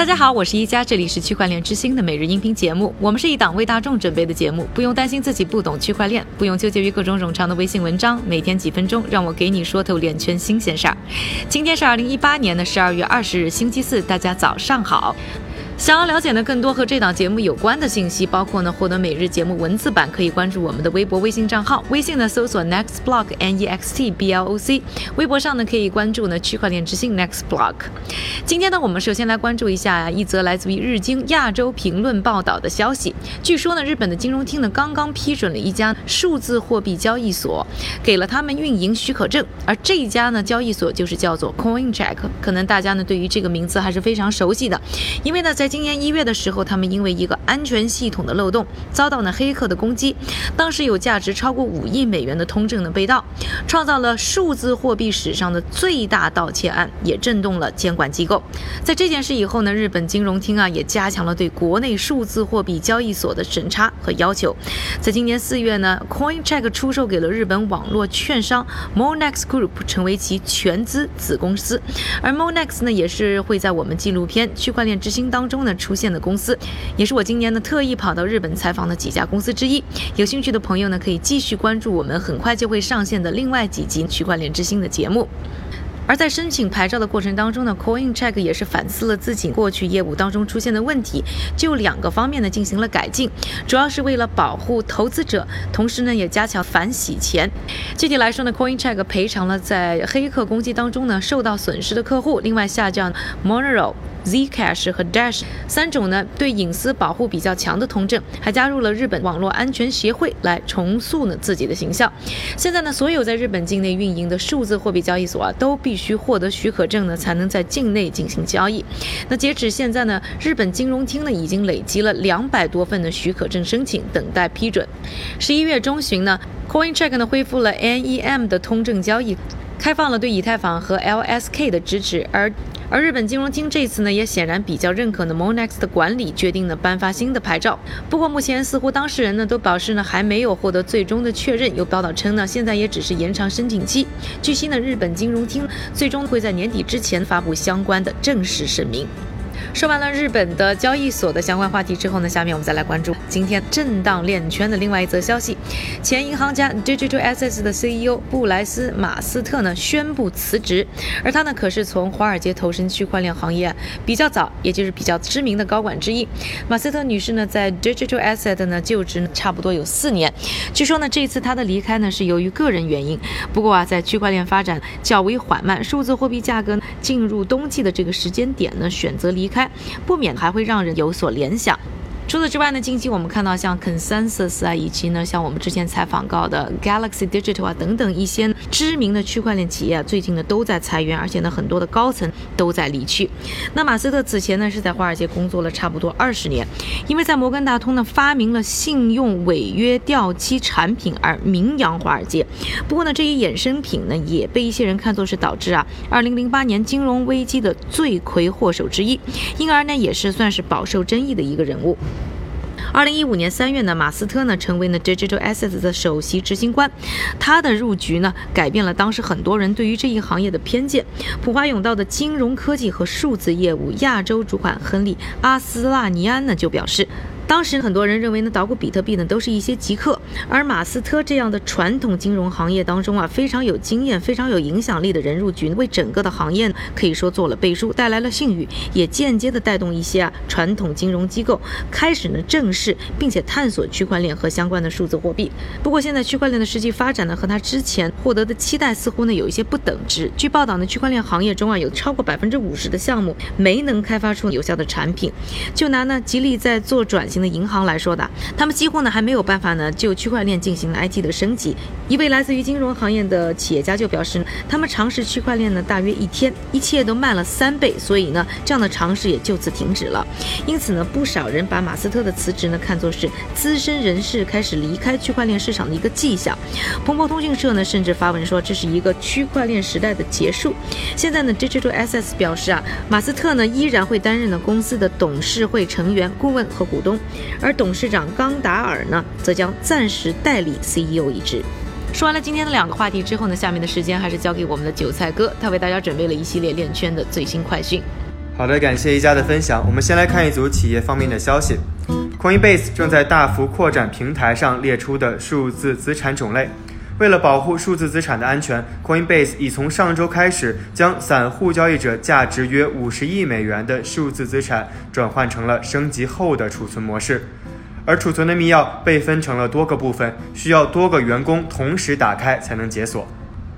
大家好，我是一加，这里是区块链之星的每日音频节目。我们是一档为大众准备的节目，不用担心自己不懂区块链，不用纠结于各种冗长的微信文章。每天几分钟，让我给你说透链圈新鲜事儿。今天是二零一八年的十二月二十日，星期四，大家早上好。想要了解呢更多和这档节目有关的信息，包括呢获得每日节目文字版，可以关注我们的微博、微信账号。微信呢搜索 Next Block N E X T B L O C，微博上呢可以关注呢区块链之星 Next Block。今天呢我们首先来关注一下一则来自于日经亚洲评论报道的消息。据说呢日本的金融厅呢刚刚批准了一家数字货币交易所，给了他们运营许可证，而这一家呢交易所就是叫做 CoinCheck。可能大家呢对于这个名字还是非常熟悉的，因为呢在今年一月的时候，他们因为一个安全系统的漏洞，遭到呢黑客的攻击。当时有价值超过五亿美元的通证呢被盗，创造了数字货币史上的最大盗窃案，也震动了监管机构。在这件事以后呢，日本金融厅啊也加强了对国内数字货币交易所的审查和要求。在今年四月呢，CoinCheck 出售给了日本网络券商 Monex Group，成为其全资子公司。而 Monex 呢，也是会在我们纪录片《区块链之星》当中呢出。现的公司，也是我今年呢特意跑到日本采访的几家公司之一。有兴趣的朋友呢，可以继续关注我们很快就会上线的另外几集区块链之星的节目。而在申请牌照的过程当中呢，CoinCheck 也是反思了自己过去业务当中出现的问题，就两个方面呢进行了改进，主要是为了保护投资者，同时呢也加强反洗钱。具体来说呢，CoinCheck 赔偿了在黑客攻击当中呢受到损失的客户，另外下降 Monero。Zcash 和 Dash 三种呢对隐私保护比较强的通证，还加入了日本网络安全协会来重塑呢自己的形象。现在呢，所有在日本境内运营的数字货币交易所啊，都必须获得许可证呢，才能在境内进行交易。那截止现在呢，日本金融厅呢已经累积了两百多份的许可证申请，等待批准。十一月中旬呢，CoinCheck 呢恢复了 NEM 的通证交易，开放了对以太坊和 LSK 的支持，而。而日本金融厅这次呢，也显然比较认可呢 Monex 的管理，决定呢颁发新的牌照。不过目前似乎当事人呢都表示呢还没有获得最终的确认。有报道称呢，现在也只是延长申请期。据悉呢，日本金融厅最终会在年底之前发布相关的正式声明。说完了日本的交易所的相关话题之后呢，下面我们再来关注今天震荡链圈的另外一则消息。前银行家 Digital Assets 的 CEO 布莱斯马斯特呢宣布辞职，而他呢可是从华尔街投身区块链行业比较早，也就是比较知名的高管之一。马斯特女士呢在 Digital Asset 呢就职差不多有四年，据说呢这次她的离开呢是由于个人原因。不过啊，在区块链发展较为缓慢，数字货币价格进入冬季的这个时间点呢，选择离开。不免还会让人有所联想。除此之外呢，近期我们看到像 Consensus 啊，以及呢像我们之前采访到的 Galaxy Digital 啊等等一些知名的区块链企业啊，最近呢都在裁员，而且呢很多的高层都在离去。那马斯克此前呢是在华尔街工作了差不多二十年，因为在摩根大通呢发明了信用违约掉期产品而名扬华尔街。不过呢这一衍生品呢也被一些人看作是导致啊2008年金融危机的罪魁祸首之一，因而呢也是算是饱受争议的一个人物。二零一五年三月呢，马斯特呢成为了 Digital Assets 的首席执行官，他的入局呢改变了当时很多人对于这一行业的偏见。普华永道的金融科技和数字业务亚洲主管亨利阿斯拉尼安呢就表示。当时很多人认为呢，捣鼓比特币呢都是一些极客，而马斯特这样的传统金融行业当中啊非常有经验、非常有影响力的人入局，为整个的行业可以说做了背书，带来了信誉，也间接的带动一些啊传统金融机构开始呢正视并且探索区块链和相关的数字货币。不过现在区块链的实际发展呢和他之前获得的期待似乎呢有一些不等值。据报道呢，区块链行业中啊有超过百分之五十的项目没能开发出有效的产品。就拿呢吉利在做转型。银行来说的，他们几乎呢还没有办法呢就区块链进行 IT 的升级。一位来自于金融行业的企业家就表示，他们尝试区块链呢大约一天，一切都慢了三倍，所以呢这样的尝试也就此停止了。因此呢，不少人把马斯特的辞职呢看作是资深人士开始离开区块链市场的一个迹象。彭博通讯社呢甚至发文说，这是一个区块链时代的结束。现在呢，Digital Assets 表示啊，马斯特呢依然会担任呢公司的董事会成员、顾问和股东。而董事长冈达尔呢，则将暂时代理 CEO 一职。说完了今天的两个话题之后呢，下面的时间还是交给我们的韭菜哥，他为大家准备了一系列链圈的最新快讯。好的，感谢一家的分享。我们先来看一组企业方面的消息。Coinbase 正在大幅扩展平台上列出的数字资产种类。为了保护数字资产的安全，Coinbase 已从上周开始将散户交易者价值约五十亿美元的数字资产转换成了升级后的储存模式，而储存的密钥被分成了多个部分，需要多个员工同时打开才能解锁。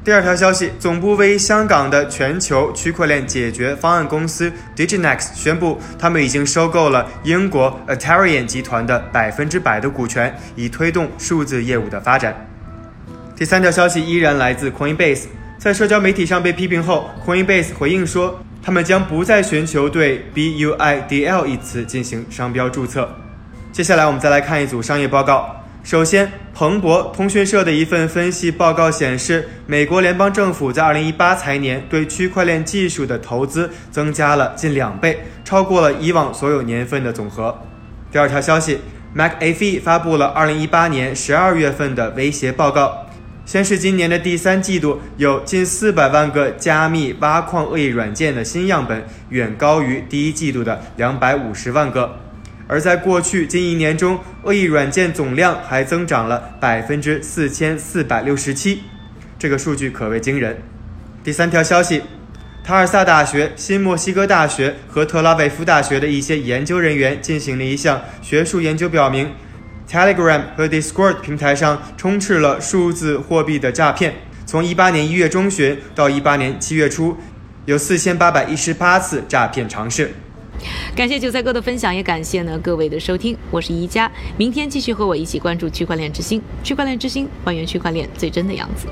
第二条消息，总部位于香港的全球区块链解决方案公司 Diginex 宣布，他们已经收购了英国 Atarian 集团的百分之百的股权，以推动数字业务的发展。第三条消息依然来自 Coinbase，在社交媒体上被批评后，Coinbase 回应说，他们将不再寻求对 BUIDL 一词进行商标注册。接下来我们再来看一组商业报告。首先，彭博通讯社的一份分析报告显示，美国联邦政府在2018财年对区块链技术的投资增加了近两倍，超过了以往所有年份的总和。第二条消息，McAfee 发布了2018年12月份的威胁报告。先是，今年的第三季度有近四百万个加密挖矿恶意软件的新样本，远高于第一季度的两百五十万个。而在过去近一年中，恶意软件总量还增长了百分之四千四百六十七，这个数据可谓惊人。第三条消息，塔尔萨大学、新墨西哥大学和特拉维夫大学的一些研究人员进行了一项学术研究，表明。Telegram 和 Discord 平台上充斥了数字货币的诈骗。从一八年一月中旬到一八年七月初，有四千八百一十八次诈骗尝试。感谢韭菜哥的分享，也感谢呢各位的收听。我是宜家，明天继续和我一起关注区块链之星。区块链之星，还原区块链最真的样子。